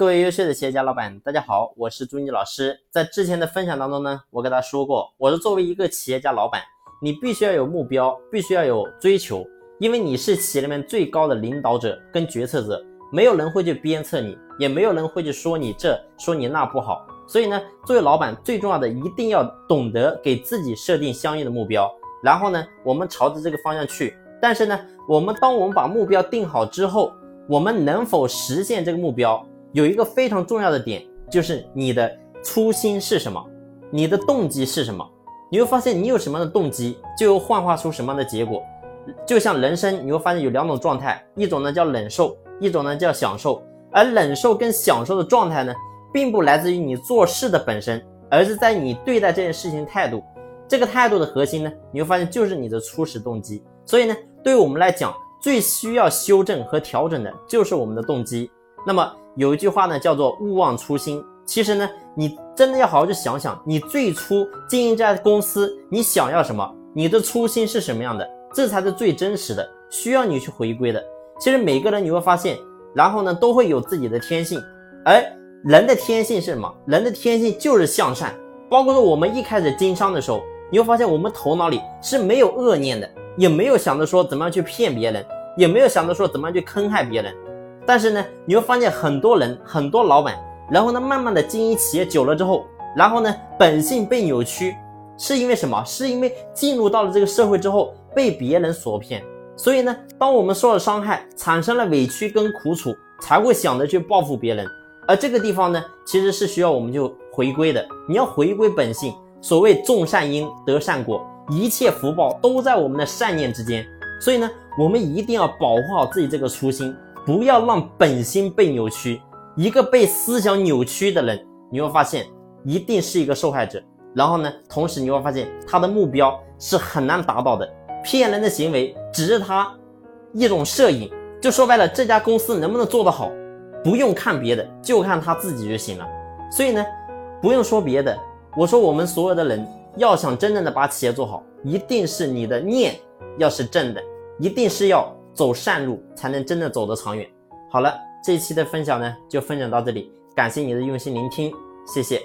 各位优秀的企业家老板，大家好，我是朱妮老师。在之前的分享当中呢，我跟大家说过，我是作为一个企业家老板，你必须要有目标，必须要有追求，因为你是企业里面最高的领导者跟决策者，没有人会去鞭策你，也没有人会去说你这说你那不好。所以呢，作为老板最重要的，一定要懂得给自己设定相应的目标，然后呢，我们朝着这个方向去。但是呢，我们当我们把目标定好之后，我们能否实现这个目标？有一个非常重要的点，就是你的初心是什么，你的动机是什么？你会发现，你有什么样的动机，就会幻化出什么样的结果。就像人生，你会发现有两种状态，一种呢叫忍受，一种呢叫享受。而忍受跟享受的状态呢，并不来自于你做事的本身，而是在你对待这件事情态度。这个态度的核心呢，你会发现就是你的初始动机。所以呢，对于我们来讲，最需要修正和调整的就是我们的动机。那么。有一句话呢，叫做勿忘初心。其实呢，你真的要好好去想想，你最初经营这家公司，你想要什么？你的初心是什么样的？这才是最真实的，需要你去回归的。其实每个人你会发现，然后呢，都会有自己的天性，而人的天性是什么？人的天性就是向善。包括说我们一开始经商的时候，你会发现我们头脑里是没有恶念的，也没有想着说怎么样去骗别人，也没有想着说怎么样去坑害别人。但是呢，你会发现很多人、很多老板，然后呢，慢慢的经营企业久了之后，然后呢，本性被扭曲，是因为什么？是因为进入到了这个社会之后，被别人所骗。所以呢，当我们受了伤害，产生了委屈跟苦楚，才会想着去报复别人。而这个地方呢，其实是需要我们就回归的。你要回归本性。所谓种善因得善果，一切福报都在我们的善念之间。所以呢，我们一定要保护好自己这个初心。不要让本心被扭曲。一个被思想扭曲的人，你会发现一定是一个受害者。然后呢，同时你会发现他的目标是很难达到的。骗人的行为只是他一种摄影，就说白了，这家公司能不能做得好，不用看别的，就看他自己就行了。所以呢，不用说别的，我说我们所有的人要想真正的把企业做好，一定是你的念要是正的，一定是要。走善路才能真的走得长远。好了，这一期的分享呢就分享到这里，感谢你的用心聆听，谢谢。